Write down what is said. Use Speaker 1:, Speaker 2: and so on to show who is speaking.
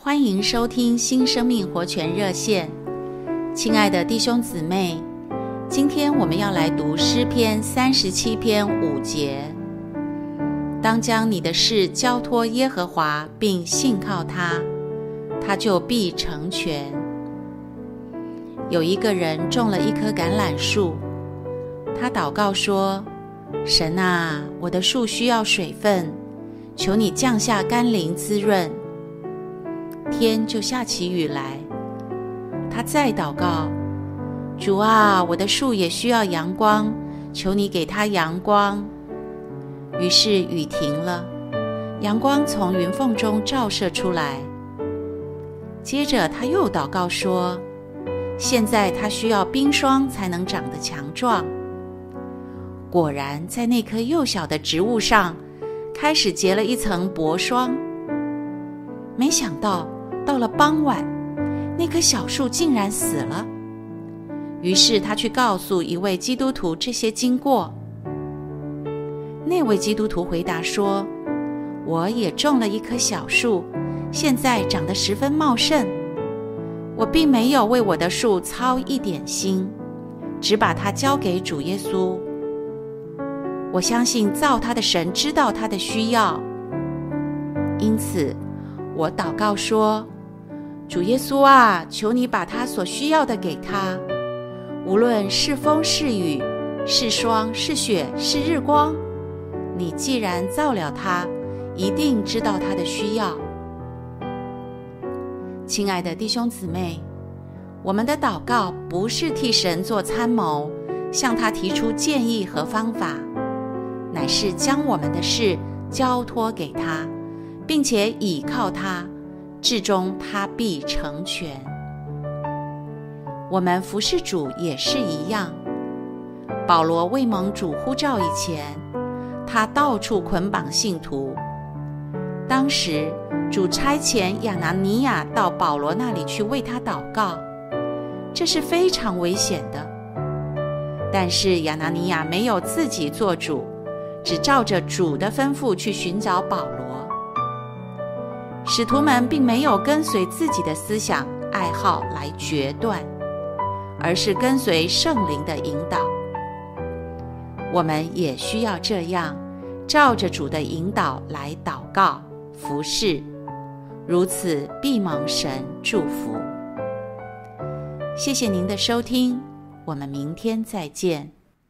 Speaker 1: 欢迎收听新生命活泉热线，亲爱的弟兄姊妹，今天我们要来读诗篇三十七篇五节。当将你的事交托耶和华，并信靠他，他就必成全。有一个人种了一棵橄榄树，他祷告说：“神啊，我的树需要水分，求你降下甘霖滋润。”天就下起雨来。他再祷告：“主啊，我的树也需要阳光，求你给它阳光。”于是雨停了，阳光从云缝中照射出来。接着他又祷告说：“现在它需要冰霜才能长得强壮。”果然，在那棵幼小的植物上，开始结了一层薄霜。没想到。到了傍晚，那棵小树竟然死了。于是他去告诉一位基督徒这些经过。那位基督徒回答说：“我也种了一棵小树，现在长得十分茂盛。我并没有为我的树操一点心，只把它交给主耶稣。我相信造他的神知道他的需要，因此我祷告说。”主耶稣啊，求你把他所需要的给他，无论是风是雨，是霜是雪是日光，你既然造了他，一定知道他的需要。亲爱的弟兄姊妹，我们的祷告不是替神做参谋，向他提出建议和方法，乃是将我们的事交托给他，并且倚靠他。至终他必成全。我们服侍主也是一样。保罗未蒙主呼召以前，他到处捆绑信徒。当时主差遣亚拿尼亚到保罗那里去为他祷告，这是非常危险的。但是亚拿尼亚没有自己做主，只照着主的吩咐去寻找保罗。使徒们并没有跟随自己的思想爱好来决断，而是跟随圣灵的引导。我们也需要这样，照着主的引导来祷告、服侍，如此必蒙神祝福。谢谢您的收听，我们明天再见。